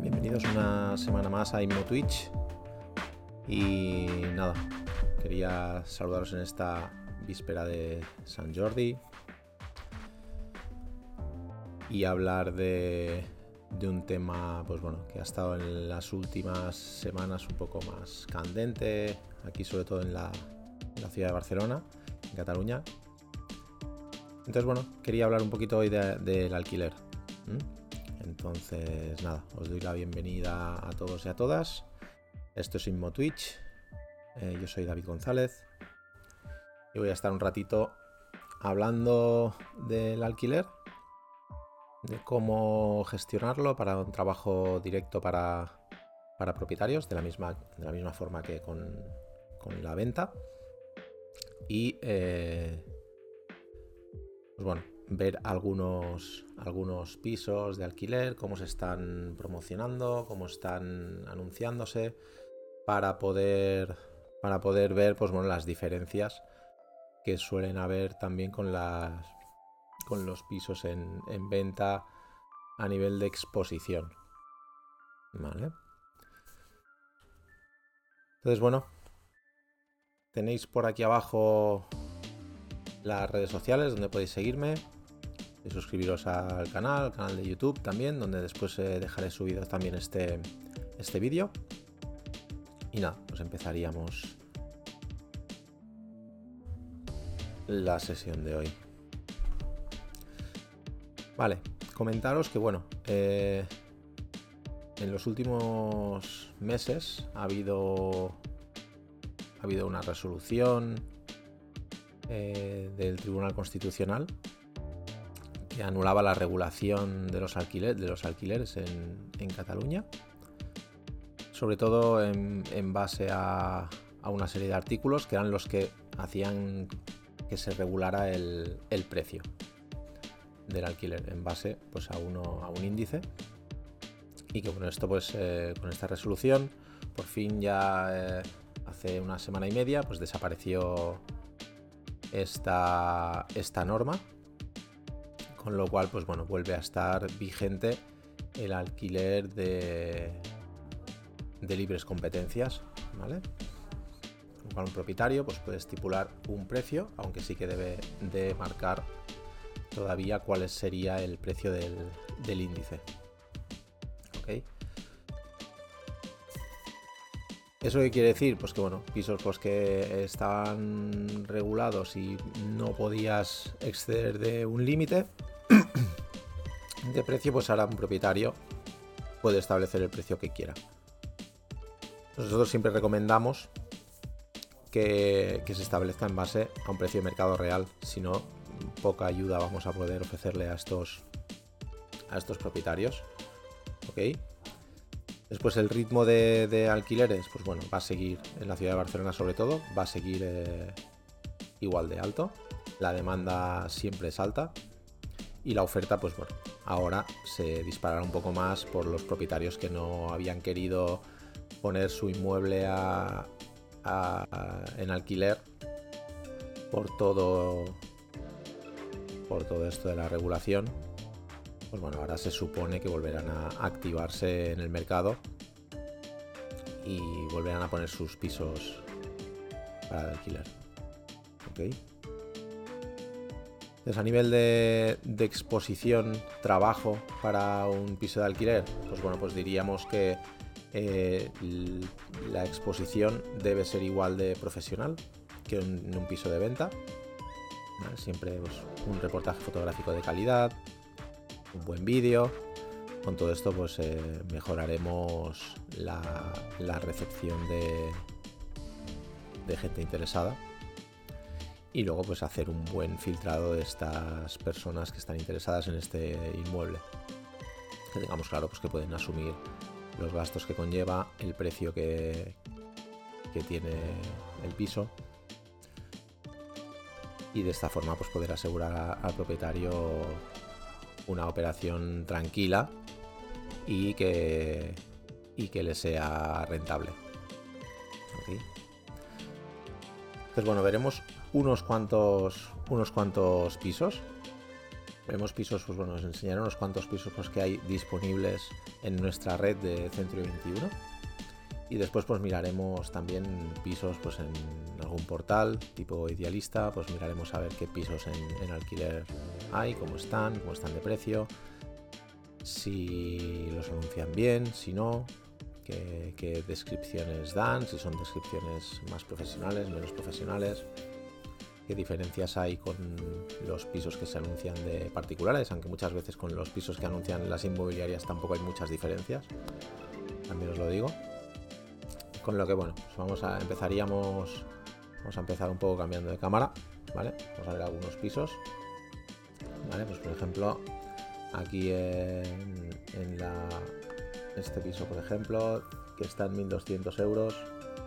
Bienvenidos una semana más a Inmo Twitch. Y nada, quería saludaros en esta víspera de San Jordi y hablar de, un tema, pues bueno, que ha estado en las últimas semanas un poco más candente, aquí sobre todo en la, ciudad de Barcelona, en Cataluña. Entonces, bueno, quería hablar un poquito hoy de- del alquiler. Entonces, nada, os doy la bienvenida a todos y a todas. Esto es Inmo Twitch. Eh, yo soy David González. Y voy a estar un ratito hablando del alquiler, de cómo gestionarlo para un trabajo directo para, para propietarios, de la misma, de la misma forma que con, con la venta. Y eh, pues bueno, ver algunos, algunos pisos de alquiler, cómo se están promocionando, cómo están anunciándose, para poder, para poder ver pues, bueno, las diferencias que suelen haber también con, las, con los pisos en, en venta a nivel de exposición. ¿Vale? Entonces, bueno, tenéis por aquí abajo las redes sociales donde podéis seguirme y suscribiros al canal, al canal de YouTube también, donde después eh, dejaré subido también este, este vídeo. Y nada, pues empezaríamos la sesión de hoy. Vale, comentaros que bueno, eh, en los últimos meses ha habido, ha habido una resolución eh, del Tribunal Constitucional que anulaba la regulación de los, de los alquileres en Cataluña, sobre todo en, base a, a una serie de artículos que eran los que hacían que se regulara el, el precio del alquiler en base pues, a, uno, a un índice. Y que bueno, esto pues eh, con esta resolución por fin ya eh, hace una semana y media pues desapareció esta, esta norma, con lo cual, pues bueno, vuelve a estar vigente el alquiler de, de libres competencias, ¿vale? Con un propietario pues, puede estipular un precio, aunque sí que debe de marcar todavía cuál sería el precio del, del índice. ¿Ok? ¿Eso qué quiere decir? Pues que bueno, pisos pues que estaban regulados y no podías exceder de un límite de precio, pues ahora un propietario puede establecer el precio que quiera. Nosotros siempre recomendamos que, se establezca en base a un precio de mercado real, si no, poca ayuda vamos a poder ofrecerle a estos, a estos propietarios. ¿Ok? Después el ritmo de, de alquileres, pues bueno, va a seguir en la ciudad de Barcelona sobre todo, va a seguir eh, igual de alto. La demanda siempre es alta. Y la oferta, pues bueno, ahora se disparará un poco más por los propietarios que no habían querido poner su inmueble a- en alquiler por todo por todo esto de la regulación pues bueno, ahora se supone que volverán a activarse en el mercado y volverán a poner sus pisos para el alquiler. ¿Ok? Entonces, a nivel de, de exposición, trabajo para un piso de alquiler, pues bueno, pues diríamos que eh, la exposición debe ser igual de profesional que en un piso de venta. Siempre pues, un reportaje fotográfico de calidad, un buen vídeo. Con todo esto pues eh, mejoraremos la, la recepción de, de gente interesada y luego pues hacer un buen filtrado de estas personas que están interesadas en este inmueble. Que tengamos claro pues que pueden asumir los gastos que conlleva, el precio que, que tiene el piso. y de esta forma pues poder asegurar al propietario una operación tranquila y que, y que le sea rentable. Entonces bueno, veremos unos cuantos, unos cuantos pisos. Veremos pisos, pues bueno, os enseñaré unos cuantos pisos pues, que hay disponibles en nuestra red de Centro 21 y después pues miraremos también pisos pues en algún portal tipo idealista, pues miraremos a ver qué pisos en, alquiler hay, cómo están, cómo están de precio, si los anuncian bien, si no, qué descripciones dan, si son descripciones más profesionales, menos profesionales, qué diferencias hay con los pisos que se anuncian de particulares, aunque muchas veces con los pisos que anuncian las inmobiliarias tampoco hay muchas diferencias, también os lo digo. Con lo que bueno, pues vamos a empezaríamos. Vamos a empezar un poco cambiando de cámara. ¿Vale? Vamos a ver algunos pisos. ¿Vale? Pues por ejemplo, aquí en, la, este piso, por ejemplo, que está en 1200 euros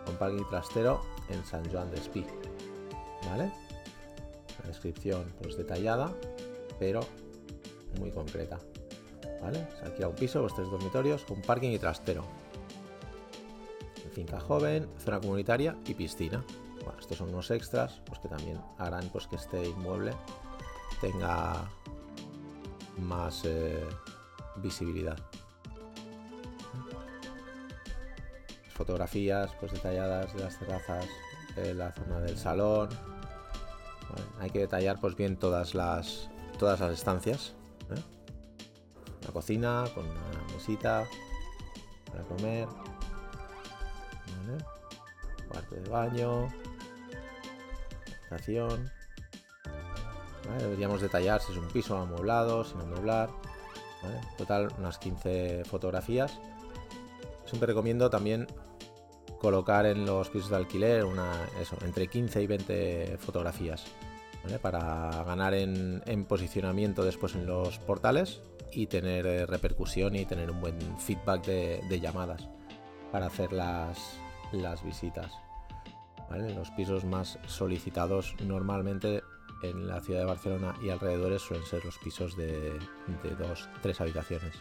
con parking trastero en San Juan de Espí. ¿Vale? Descripción pues detallada, pero muy concreta. ¿Vale? Se alquila un piso, los tres dormitorios con parking y trastero finca joven, zona comunitaria y piscina. Estos son unos extras pues que también harán pues, que este inmueble tenga más eh, visibilidad. Fotografías pues, detalladas de las terrazas, de la zona del salón. Hay que detallar pues bien todas las todas las estancias. ¿eh? La cocina con una mesita para comer, Cuarto de baño. Habitación. Deberíamos detallar si es un piso amueblado, sin amueblar. Total, unas 15 fotografías. Siempre recomiendo también colocar en los pisos de alquiler una, eso, entre 15 y 20 fotografías. Para ganar en, posicionamiento después en los portales y tener eh, repercusión y tener un buen feedback de llamadas para hacer las, visitas. Los pisos más solicitados normalmente en la ciudad de Barcelona y alrededores suelen ser los pisos de, dos, tres habitaciones.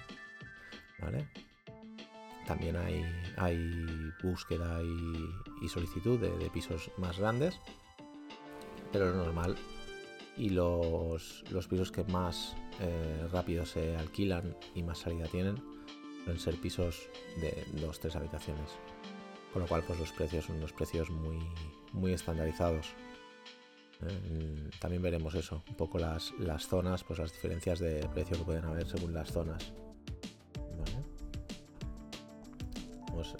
También hay búsqueda y, solicitud de, pisos más grandes, pero lo normal y los, pisos que más eh, rápido se alquilan y más salida tienen suelen ser pisos de dos, tres habitaciones. Con lo cual, pues los precios son unos precios muy, muy estandarizados. Eh, también veremos eso, un poco las, las zonas, pues las diferencias de precio que pueden haber según las zonas.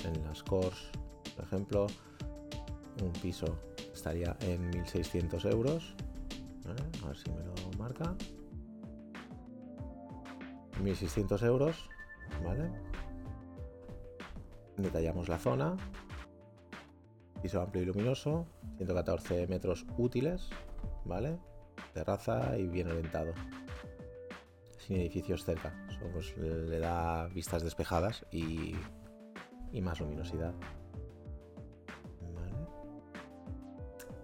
en las cores, por ejemplo, un piso estaría en 1600 euros. A ver si me lo marca. 1600 euros, ¿vale? Detallamos la zona, Piso amplio y luminoso, 114 metros útiles, ¿vale? Terraza y bien orientado. Sin edificios cerca. Eso pues, le da vistas despejadas y, y más luminosidad.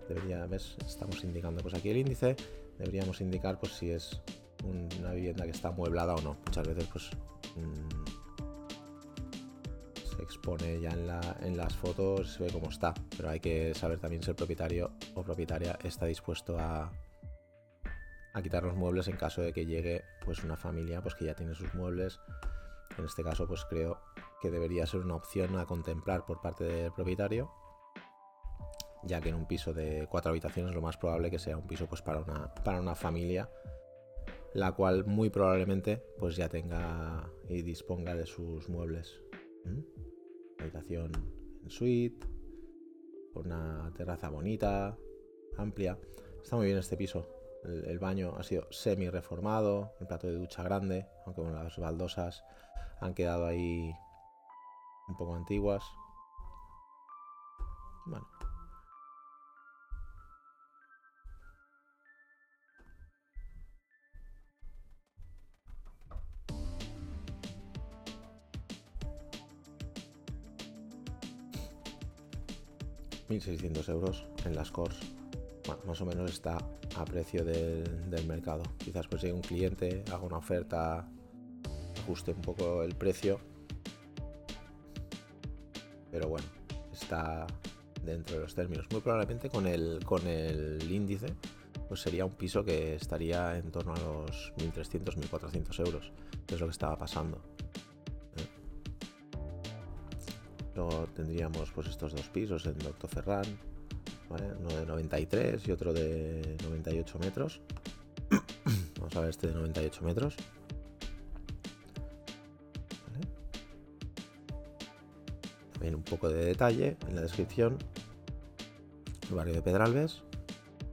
Debería, ¿ves? Estamos indicando pues aquí el índice. Deberíamos indicar pues si es una vivienda que está amueblada o no. Muchas veces pues mm, expone ya en, las fotos, se ve cómo está, pero hay que saber también si el propietario o propietaria está dispuesto a, a quitar los muebles en caso de que llegue pues una familia pues que ya tiene sus muebles. En este caso pues creo que debería ser una opción a contemplar por parte del propietario, ya que en un piso de cuatro habitaciones lo más probable que sea un piso pues para una, para una familia la cual muy probablemente pues ya tenga y disponga de sus muebles. ¿Mm? habitación en suite, una terraza bonita, amplia. Está muy bien este piso. El, baño ha sido semi reformado, el plato de ducha grande, aunque las baldosas han quedado ahí un poco antiguas. 1.600 euros en las cores. más o menos está a precio del, mercado. Quizás llegue un cliente, haga una oferta, ajuste un poco el precio. Pero bueno, está dentro de los términos. Muy probablemente con el, con el índice, pues sería un piso que estaría en torno a los 1.300, 1.400 euros, es lo que estaba pasando. Luego tendríamos pues estos dos pisos en Doctor Ferran, uno de 93 y otro de 98 metros. Vamos a ver este de 98 metros. También un poco de detalle en la descripción. El barrio de Pedralbes,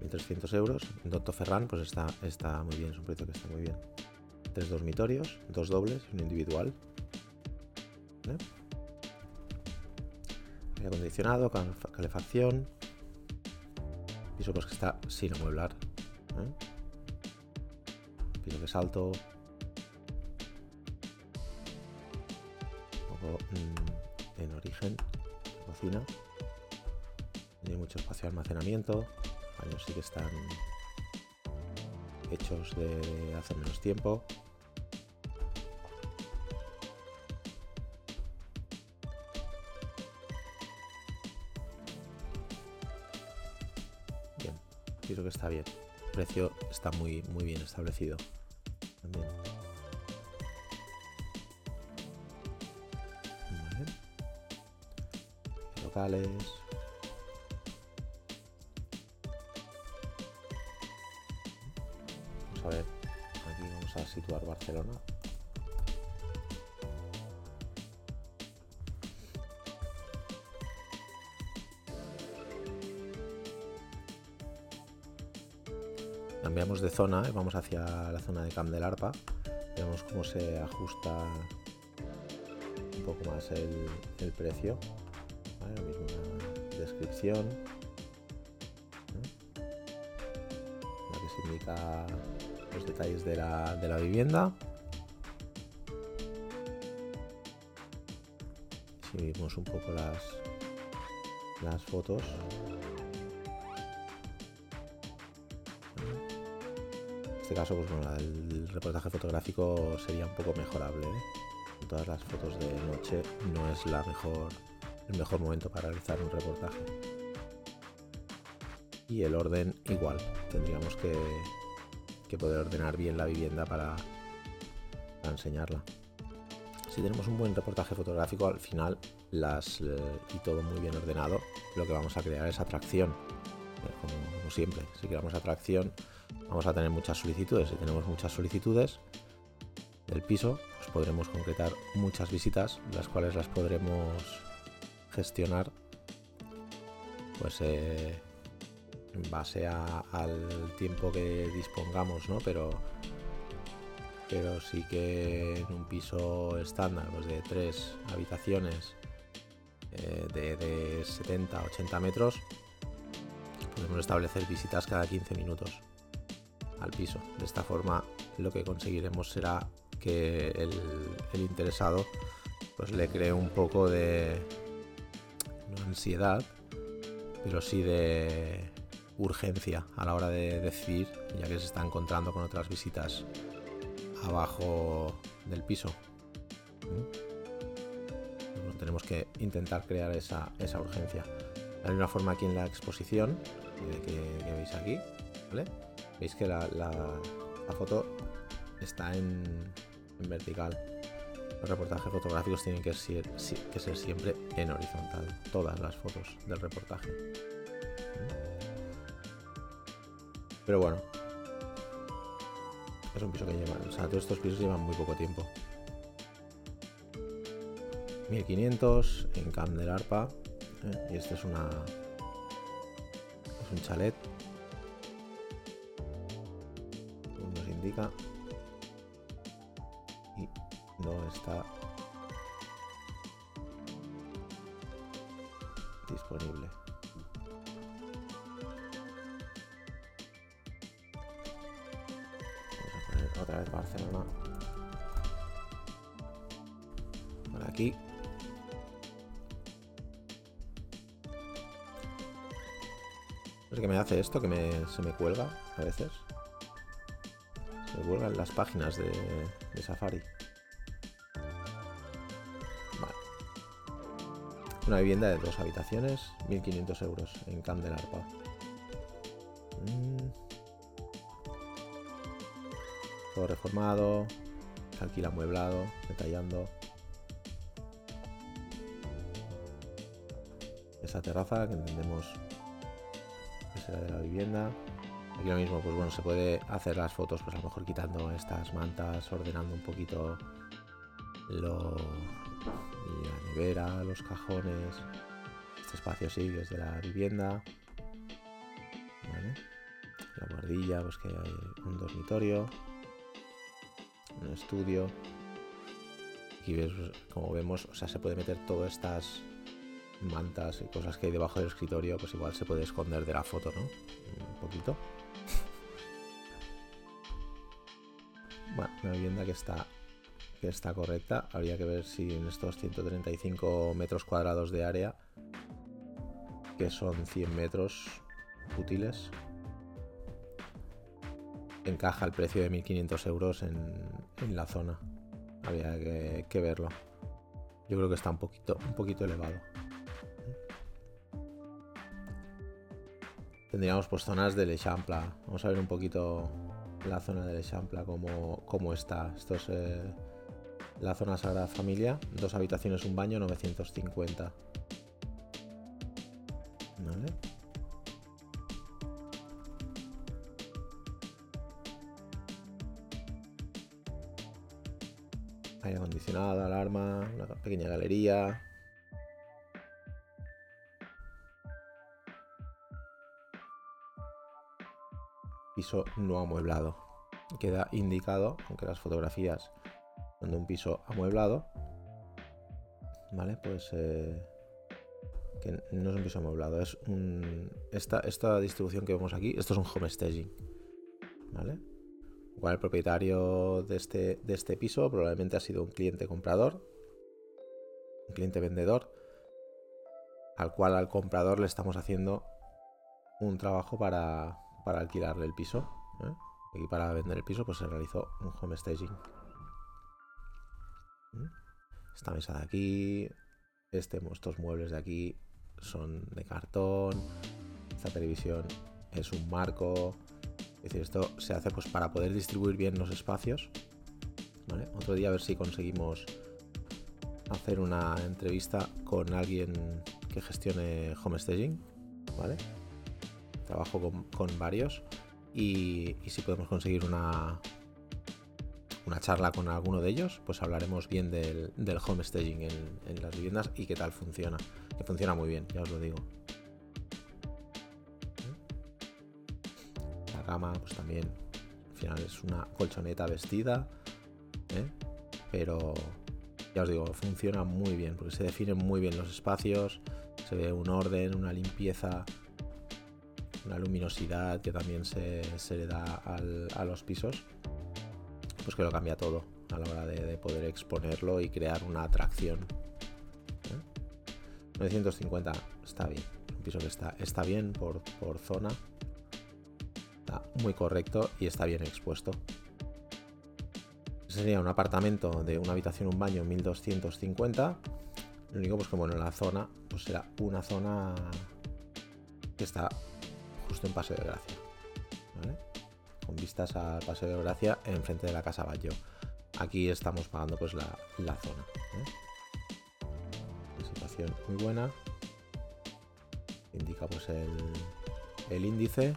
1.300 euros. En Doctor Ferran, pues está, está muy bien, es un precio que está muy bien. Tres dormitorios, dos dobles y un individual. Acondicionado, calefacción, Piso pues que está sin amueblar. ¿eh? Piso que es alto. Un poco mm, en origen. Cocina. Tiene mucho espacio de almacenamiento. Baños sí que están hechos de hace menos tiempo. Bien. El precio está muy, muy bien establecido. Locales. Vamos a ver. Aquí vamos a situar Barcelona. Cambiamos de zona y vamos hacia la zona de Camp del Arpa. Vemos cómo se ajusta un poco más el, precio. La misma descripción. Se indica los detalles de la, de la vivienda. Si vemos un poco las, las fotos, este caso, pues bueno, el reportaje fotográfico sería un poco mejorable. ¿eh? todas las fotos de noche no es la mejor, el mejor momento para realizar un reportaje. Y el orden igual. Tendríamos que, poder ordenar bien la vivienda para, enseñarla. Si tenemos un buen reportaje fotográfico, al final las, eh, y todo muy bien ordenado, lo que vamos a crear es atracción. Eh, como, como siempre, si creamos atracción, vamos a tener muchas solicitudes. Si tenemos muchas solicitudes del piso, pues podremos concretar muchas visitas, las cuales las podremos gestionar pues eh, en base al tiempo que dispongamos, ¿no? Pero, pero sí que en un piso estándar, pues de tres habitaciones, eh, de, de 70 80 metros, podemos establecer visitas cada 15 minutos al piso. De esta forma lo que conseguiremos será que el, interesado pues le cree un poco de ansiedad, pero sí de urgencia a la hora de decidir, ya que se está encontrando con otras visitas abajo del piso. ¿Mm? tenemos que intentar crear esa, urgencia. Hay una forma aquí en la exposición que, que veis aquí, ¿vale? Veis que la, foto está en, vertical. Los reportajes fotográficos tienen que ser, que ser siempre en horizontal. Todas las fotos del reportaje. Pero bueno. Es un piso que lleva. O sea, todos estos pisos llevan muy poco tiempo. 1500 en Camp del Arpa. ¿eh? Y este es una. Es un chalet y no está disponible. Vamos a poner otra vez Barcelona por aquí. Sé qué me hace esto, que me, se me cuelga a veces. Cuelgan las páginas de, Safari. Una vivienda de dos habitaciones, 1500 euros en Candelarpa. Mm. Todo reformado, alquila amueblado, detallando. Esa terraza que entendemos que será de la vivienda. Aquí lo mismo, pues bueno, se puede hacer las fotos, pues a lo mejor quitando estas mantas, ordenando un poquito la nevera, los cajones. Este espacio sí, que es de la vivienda. La guardilla, pues que hay un dormitorio, un estudio. Ves, pues, como vemos, o sea, se puede meter todas estas mantas y cosas que hay debajo del escritorio, pues igual se puede esconder de la foto, ¿no? Un poquito. Una vivienda que está que está correcta. Habría que ver si en estos 135 metros cuadrados de área, que son 100 metros útiles, encaja el precio de 1.500 euros en, la zona. Habría que, verlo. Yo creo que está un poquito, un poquito elevado. Tendríamos pues zonas del Echampla. Vamos a ver un poquito la zona del Echampla, cómo, cómo está. Esto es eh, la zona Sagrada Familia. Dos habitaciones, un baño, 950. Vale. Aire acondicionado, alarma, una pequeña galería. No amueblado. Queda indicado, aunque las fotografías son de un piso amueblado. Vale, pues eh, que no es un piso amueblado, es un, esta, esta distribución que vemos aquí, esto es un home staging. ¿Vale? el propietario de este, de este piso probablemente ha sido un cliente comprador, un cliente vendedor, al cual al comprador le estamos haciendo un trabajo para, para alquilarle el piso. ¿eh? Y para vender el piso pues se realizó un home staging. ¿Mm? Esta mesa de aquí, este, estos muebles de aquí son de cartón, esta televisión es un marco, es decir, esto se hace pues para poder distribuir bien los espacios. Otro día a ver si conseguimos hacer una entrevista con alguien que gestione homestaging, ¿vale? Trabajo con, varios y, si podemos conseguir una, una charla con alguno de ellos, pues hablaremos bien del, del homestaging en, en las viviendas y qué tal funciona. Que funciona muy bien, ya os lo digo. cama, pues también al final es una colchoneta vestida, ¿eh? pero ya os digo, funciona muy bien porque se definen muy bien los espacios, se ve un orden, una limpieza, una luminosidad que también se, le da a los pisos, pues que lo cambia todo a la hora de, poder exponerlo y crear una atracción. 950 ¿eh? está bien, un piso que está, está bien por, por zona muy correcto y está bien expuesto. sería un apartamento de una habitación, un baño, 1250. Lo único, pues como en la zona, pues será una zona que está justo en Paseo de Gracia. Con vistas al Paseo de Gracia enfrente de la Casa Bayo. Aquí estamos pagando pues la, zona. ¿eh? situación muy buena. Indica pues el, el índice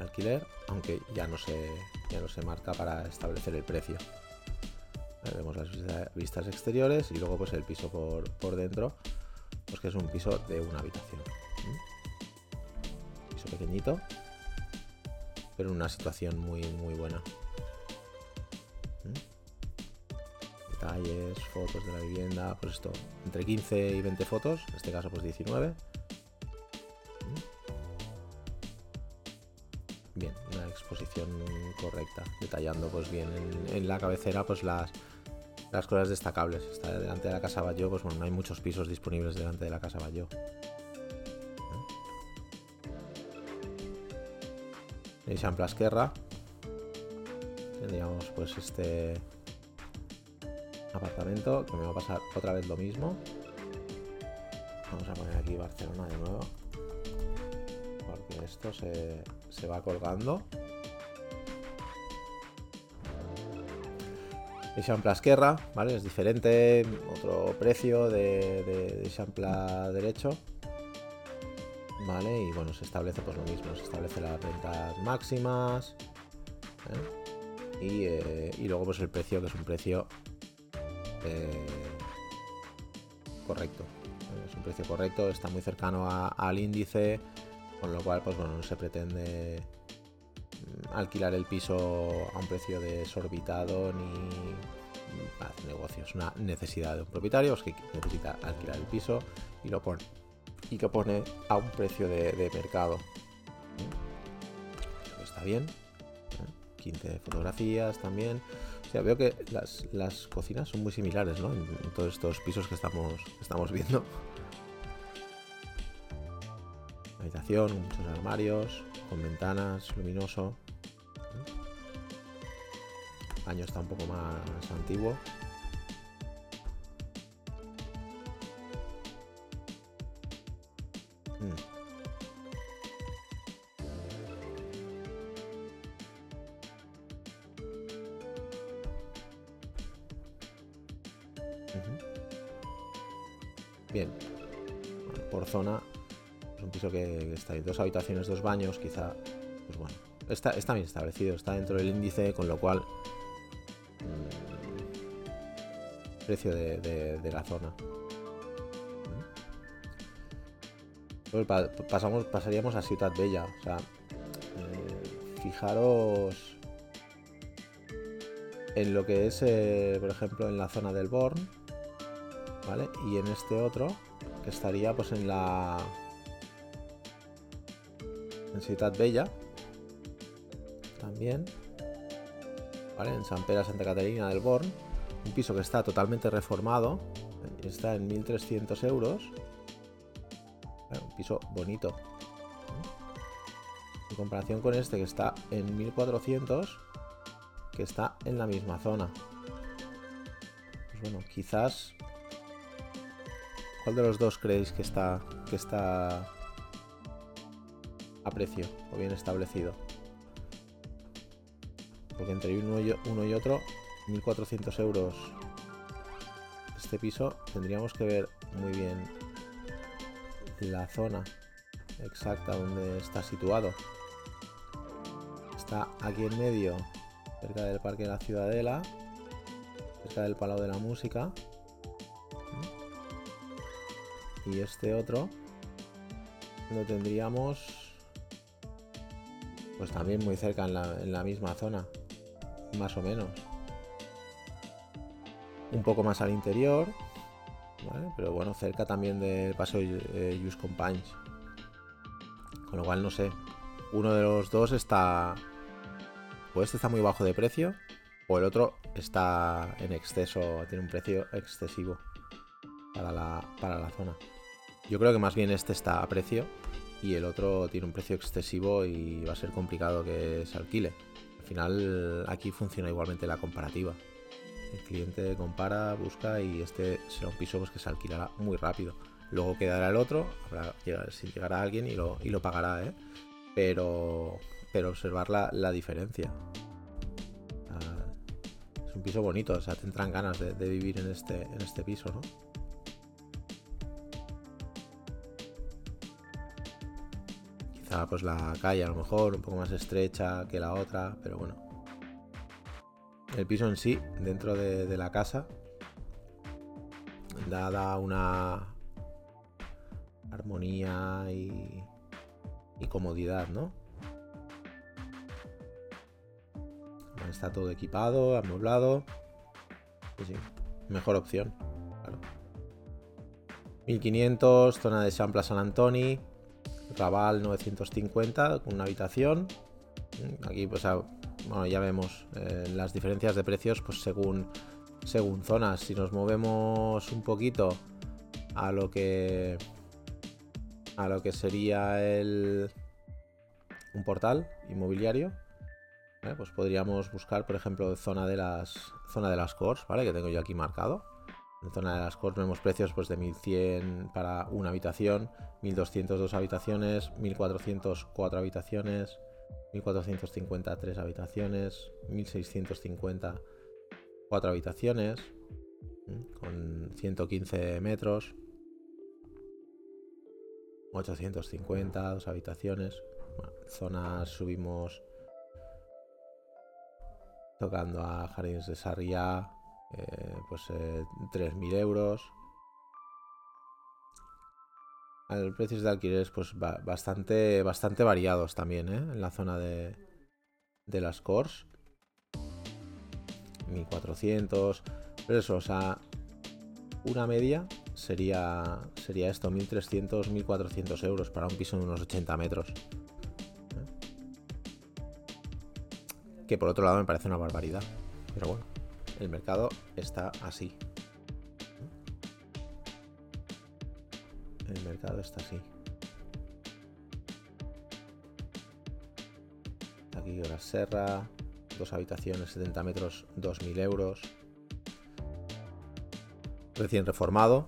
alquiler, aunque ya no se, ya no se marca para establecer el precio. vemos las vistas exteriores y luego pues el piso por, dentro, pues que es un piso de una habitación. Pequeñito, pero en una situación muy muy buena. Detalles, fotos de la vivienda, pues esto, entre 15 y 20 fotos, en este caso pues 19 bien, una exposición correcta, detallando pues bien en, la cabecera pues las, las cosas destacables. Está delante de la Casa Bayo, pues bueno, no hay muchos pisos disponibles delante de la Casa Bayo. Eixample Esquerra. Tendríamos pues este apartamento que me va a pasar otra vez lo mismo. Vamos a poner aquí Barcelona de nuevo. Porque esto se, se va colgando. Eixample Esquerra, ¿vale? Es diferente, otro precio de, de, derecho. Y bueno, se establece pues lo mismo, se establece las rentas máximas. ¿eh? Y, eh, y, luego pues el precio, que es un precio eh, correcto. Es un precio correcto, está muy cercano al índice, con lo cual pues bueno, no se pretende alquilar el piso a un precio desorbitado ni para hacer negocios. Una necesidad de un propietario que necesita alquilar el piso y lo pone y que pone a un precio de, mercado. Está bien. 15 fotografías también. O sea, veo que las, cocinas son muy similares, ¿no? En, todos estos pisos que estamos, estamos viendo. Habitación, muchos armarios, con ventanas, luminoso. El baño está un poco más antiguo. Dos habitaciones, dos baños, quizá, pues bueno, está, está bien establecido, está dentro del índice, con lo cual mm, precio de, la zona. Pues pasamos, pasaríamos a Ciudad Bella. O sea, eh, fijaros en lo que es, eh, por ejemplo, en la zona del Born, ¿vale? Y en este otro, que estaría pues en la... En Bella, también, ¿vale? En San Pedro Santa Catarina del Born, un piso que está totalmente reformado, está en 1300 euros, un piso bonito. En comparación con este que está en 1400, que está en la misma zona. Pues bueno, quizás. ¿Cuál de los dos creéis que está, que está precio o bien establecido? Porque entre uno y, uno y otro, 1400 euros este piso, tendríamos que ver muy bien la zona exacta donde está situado. Está aquí en medio, cerca del Parque de la Ciudadela, cerca del Palau de la Música. Y este otro lo tendríamos pues también muy cerca en la, en la misma zona, más o menos. Un poco más al interior, pero bueno, cerca también del paso de Just Compagnes. Con lo cual, no sé. Uno de los dos está. O este está muy bajo de precio. O el otro está en exceso. Tiene un precio excesivo. Para la, para la zona. Yo creo que más bien este está a precio. Y el otro tiene un precio excesivo y va a ser complicado que se alquile. Al final aquí funciona igualmente la comparativa. El cliente compara, busca y este será un piso pues, que se alquilará muy rápido. Luego quedará el otro, habrá, si llegará alguien y lo, pagará, ¿eh? pero, pero observar la, diferencia. Ah, es un piso bonito, o sea, tendrán ganas de, vivir en este, en este piso, ¿no? Pues la calle a lo mejor un poco más estrecha que la otra, pero bueno, el piso en sí, dentro de, la casa, dada una armonía y, comodidad, ¿no? Está todo equipado, amueblado. Sí, mejor opción, 1500, zona de Champla San Antoni, Raval 950 con una habitación. Aquí pues bueno, ya vemos eh, las diferencias de precios pues según, según zonas. Si nos movemos un poquito a lo que a lo que sería el un portal inmobiliario, pues podríamos buscar, por ejemplo, zona de las zona de las cores, ¿vale? Que tengo yo aquí marcado. En zona de las cores vemos precios pues de 1100 para una habitación, 1200 dos habitaciones, 1400 cuatro habitaciones, 1450 tres habitaciones, 1650 cuatro habitaciones con 115 metros, 850 dos habitaciones. zonas subimos tocando a Jardines de Sarriá, eh, pues 3.000 eh, euros. El precios de alquileres pues bastante, bastante variados también ¿eh? en la zona de, de las cores. 1400, pero eso, o sea, una media sería, sería esto, 1300, 1400 euros para un piso de unos 80 metros. que por otro lado me parece una barbaridad. Pero bueno, el mercado está así. El mercado está así. Aquí la Serra, dos habitaciones, 70 metros, 2.000 euros. Recién reformado,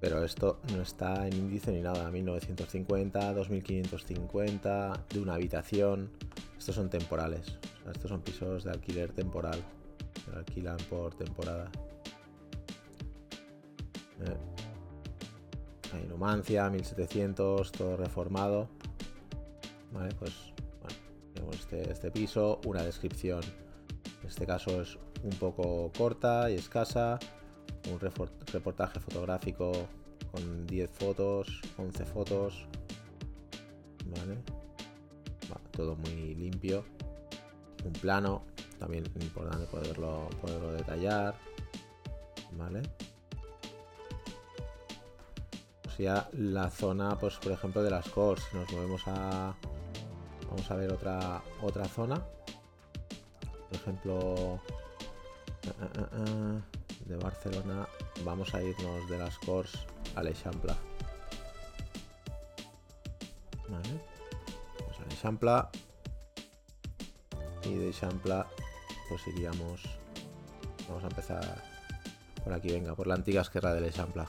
pero esto no está en índice ni nada. 1950, 2550, de una habitación. Estos son temporales. Estos son pisos de alquiler temporal. Alquilan por temporada. Eh. Hay Numancia, 1700, todo reformado. Vale, pues tenemos este, este piso, una descripción. En este caso es un poco corta y escasa. Un reportaje fotográfico con 10 fotos, 11 fotos. Vale. todo muy limpio un plano, también importante poderlo, poderlo detallar, ¿vale? O sea, la zona, pues por ejemplo, de las cores, nos movemos a... Vamos a ver otra, otra zona. Por ejemplo, eh, eh, eh, de Barcelona, vamos a irnos de las cores a L'Eixample. ¿Vale? Pues a L'Eixample y de Champla pues iríamos vamos a empezar por aquí venga por la antigua esquerra de Champla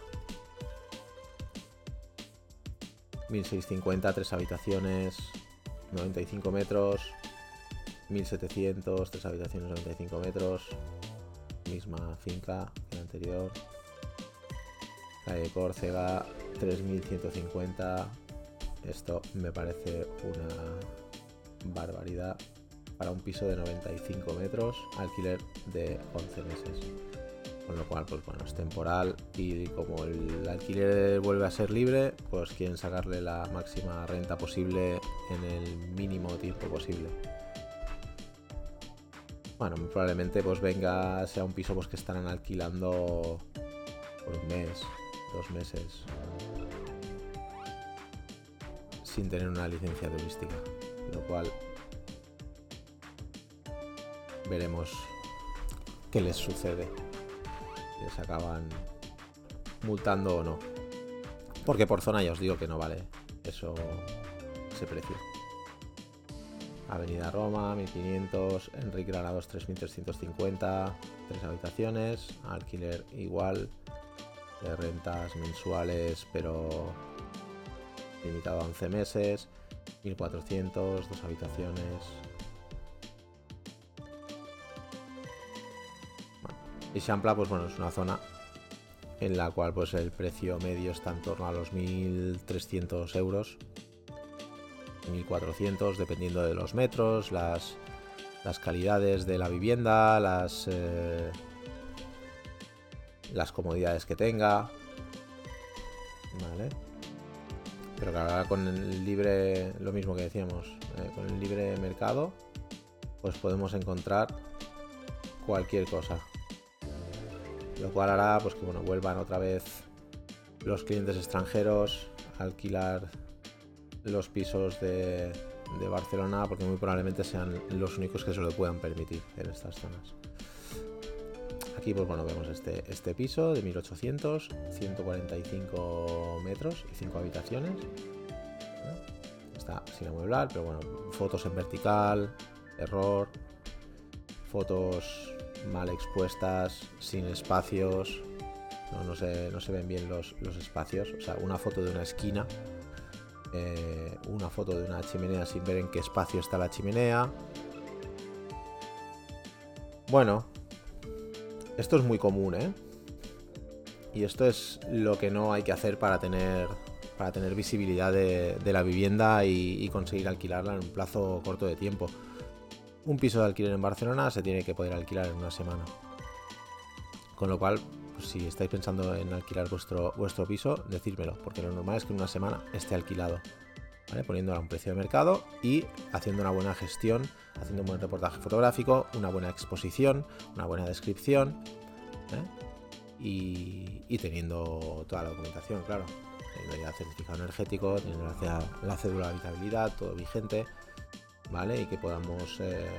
1650 tres habitaciones 95 metros. 1700 tres habitaciones 95 metros. Misma finca que la anterior. Calle Córcega 3150 esto me parece una barbaridad para un piso de 95 metros, alquiler de 11 meses. Con lo cual, pues bueno, es temporal y como el alquiler vuelve a ser libre, pues quieren sacarle la máxima renta posible en el mínimo tiempo posible. Bueno, probablemente pues venga, sea un piso pues que estarán alquilando por un mes, dos meses, sin tener una licencia turística. Lo cual veremos qué les sucede. Les acaban multando o no. Porque por zona ya os digo que no vale eso, ese precio. Avenida Roma, 1500, Enrique Granados 3350, tres habitaciones, alquiler igual, de rentas mensuales, pero limitado a 11 meses, 1400, dos habitaciones, Y Champla, pues bueno, es una zona en la cual pues el precio medio está en torno a los 1.300 euros, 1.400 dependiendo de los metros, las, las calidades de la vivienda, las, eh, las comodidades que tenga. Pero claro, con el libre, lo mismo que decíamos, eh, con el libre mercado, pues podemos encontrar cualquier cosa. Lo cual hará pues que bueno, vuelvan otra vez los clientes extranjeros a alquilar los pisos de, Barcelona porque muy probablemente sean los únicos que se lo puedan permitir en estas zonas. Aquí pues bueno, vemos este, este piso de 1800, 145 metros y 5 habitaciones. está sin amueblar, pero bueno, fotos en vertical, error, fotos mal expuestas, sin espacios, no, se, no se ven bien los, espacios, o sea, una foto de una esquina, eh, una foto de una chimenea sin ver en qué espacio está la chimenea. Bueno, esto es muy común, ¿eh? Y esto es lo que no hay que hacer para tener, para tener visibilidad de, la vivienda y, conseguir alquilarla en un plazo corto de tiempo. Un piso de alquiler en Barcelona se tiene que poder alquilar en una semana. Con lo cual, pues si estáis pensando en alquilar vuestro, vuestro piso, decírmelo, porque lo normal es que en una semana esté alquilado. ¿vale? Poniéndolo a un precio de mercado y haciendo una buena gestión, haciendo un buen reportaje fotográfico, una buena exposición, una buena descripción. ¿eh? y, teniendo toda la documentación, claro. Teniendo ya certificado energético, teniendo la, cédula de habitabilidad, todo vigente, Y que podamos, eh,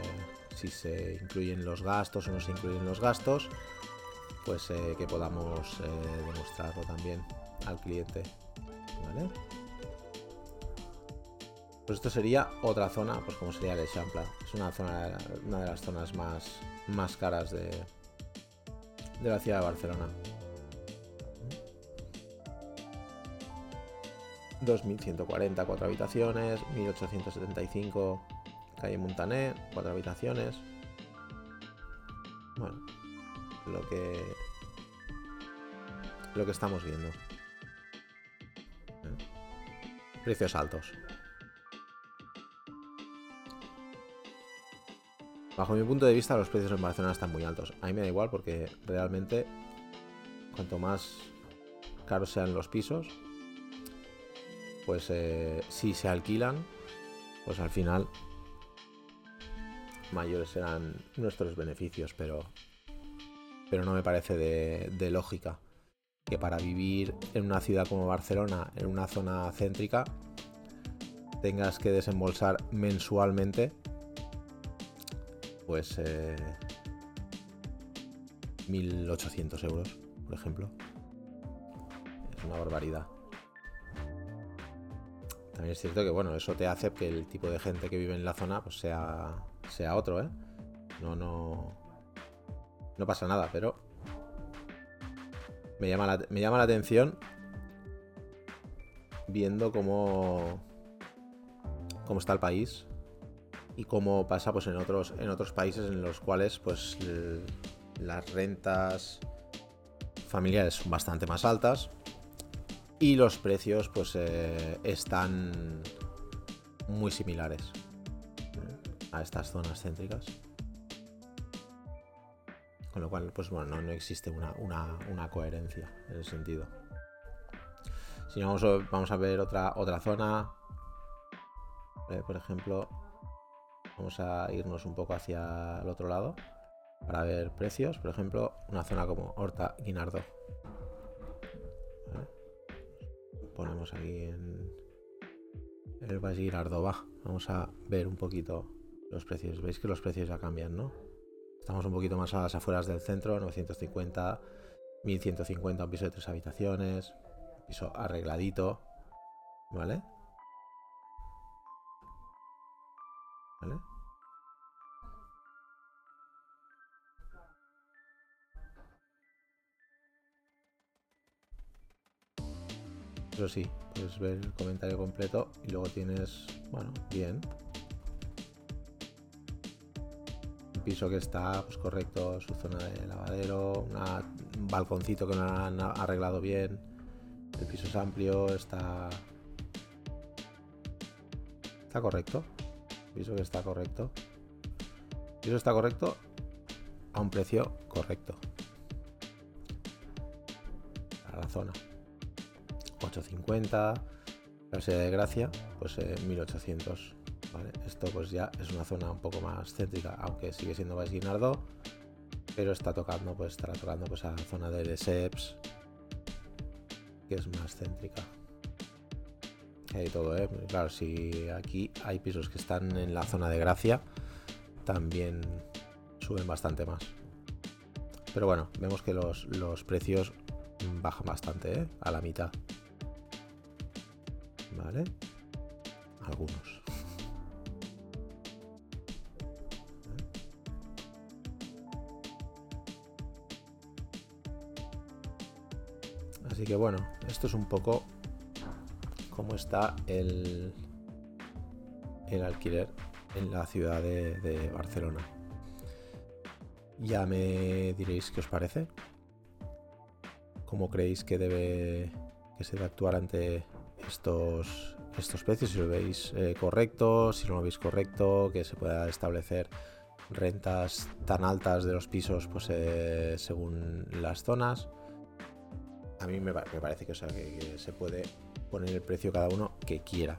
si se incluyen los gastos o no se incluyen los gastos, pues eh, que podamos eh, demostrarlo también al cliente. Pues esto sería otra zona, pues como sería el Eixample. Es una zona, una de las zonas más, más caras de, de la ciudad de Barcelona. 2140, cuatro habitaciones, 1875, calle Montané, cuatro habitaciones. Bueno, lo que lo que estamos viendo. Precios altos. Bajo mi punto de vista, los precios en Barcelona están muy altos. A mí me da igual porque realmente, cuanto más caros sean los pisos, pues eh, si se alquilan, pues al final mayores serán nuestros beneficios, pero, pero no me parece de, lógica que para vivir en una ciudad como Barcelona, en una zona céntrica, tengas que desembolsar mensualmente pues 1.800 eh, euros, por ejemplo. Es una barbaridad. También es cierto que, bueno, eso te hace que el tipo de gente que vive en la zona pues sea, sea otro, ¿eh? No, no... No pasa nada, pero... Me llama la, me llama la atención viendo cómo... cómo está el país y como pasa pues en otros en otros países en los cuales pues las rentas familiares son bastante más altas y los precios pues eh, están muy similares a estas zonas céntricas con lo cual pues bueno no, existe una, una, coherencia en ese sentido si no vamos a, vamos a ver otra otra zona eh, por ejemplo Vamos a irnos un poco hacia el otro lado para ver precios. Por ejemplo, una zona como Horta Guinardo. Ponemos aquí en el Valle Guinardo. Va, vamos a ver un poquito los precios. Veis que los precios ya cambian, ¿no? Estamos un poquito más a las afueras del centro, 950, 1150, un piso de tres habitaciones, piso arregladito, ¿vale? ¿Vale? Eso sí, puedes ver el comentario completo y luego tienes, bueno, bien. Piso que está pues, correcto, su zona de lavadero, un balconcito que no han arreglado bien. El piso es amplio, está. Está correcto. Piso que está correcto. Piso está correcto a un precio correcto. Para la zona. 850. La sede de Gracia, pues 1800. Esto pues ya es una zona un poco más céntrica, aunque sigue siendo Valls pero está tocando, pues estará tocando pues a la zona de Lesseps, que es más céntrica. Hay todo, ¿eh? Claro, si aquí hay pisos que están en la zona de Gracia, también suben bastante más. Pero bueno, vemos que los, los precios bajan bastante, ¿eh? A la mitad. ¿Vale? algunos. Así que bueno, esto es un poco cómo está el, el alquiler en la ciudad de, Barcelona. Ya me diréis qué os parece. ¿Cómo creéis que debe que se debe actuar ante estos, estos precios? Si lo veis eh, correcto, si no lo veis correcto, que se pueda establecer rentas tan altas de los pisos pues, eh, según las zonas. A mí me, parece que, que se puede poner el precio cada uno que quiera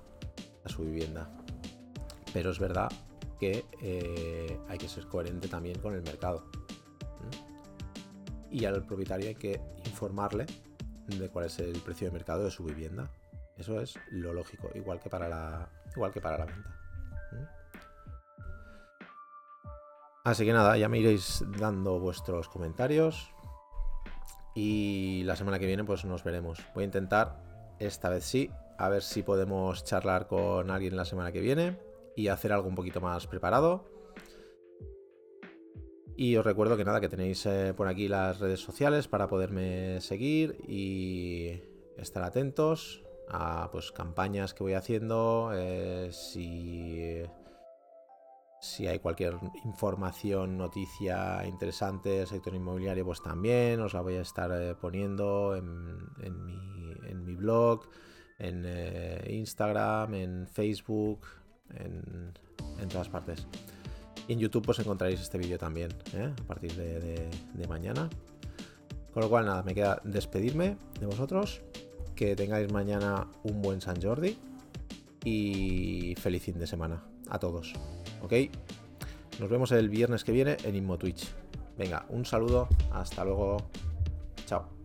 a su vivienda. Pero es verdad que eh, hay que ser coherente también con el mercado. Y al propietario hay que informarle de cuál es el precio de mercado de su vivienda. Eso es lo lógico, igual que para la, igual que para la venta. Así que nada, ya me iréis dando vuestros comentarios. Y la semana que viene pues nos veremos. Voy a intentar, esta vez sí, a ver si podemos charlar con alguien la semana que viene y hacer algo un poquito más preparado. Y os recuerdo que nada, que tenéis eh, por aquí las redes sociales para poderme seguir y estar atentos a pues campañas que voy haciendo. Eh, si, si hay cualquier información, noticia interesante del sector inmobiliario, pues también os la voy a estar eh, poniendo en, mi, blog, en Instagram, en Facebook, en, todas partes. En YouTube pues encontraréis este vídeo también, ¿eh? a partir de, mañana. Con lo cual nada, me queda despedirme de vosotros, que tengáis mañana un buen San Jordi y feliz fin de semana a todos. ¿Ok? Nos vemos el viernes que viene en Inmo Twitch. Venga, un saludo, hasta luego. Chao.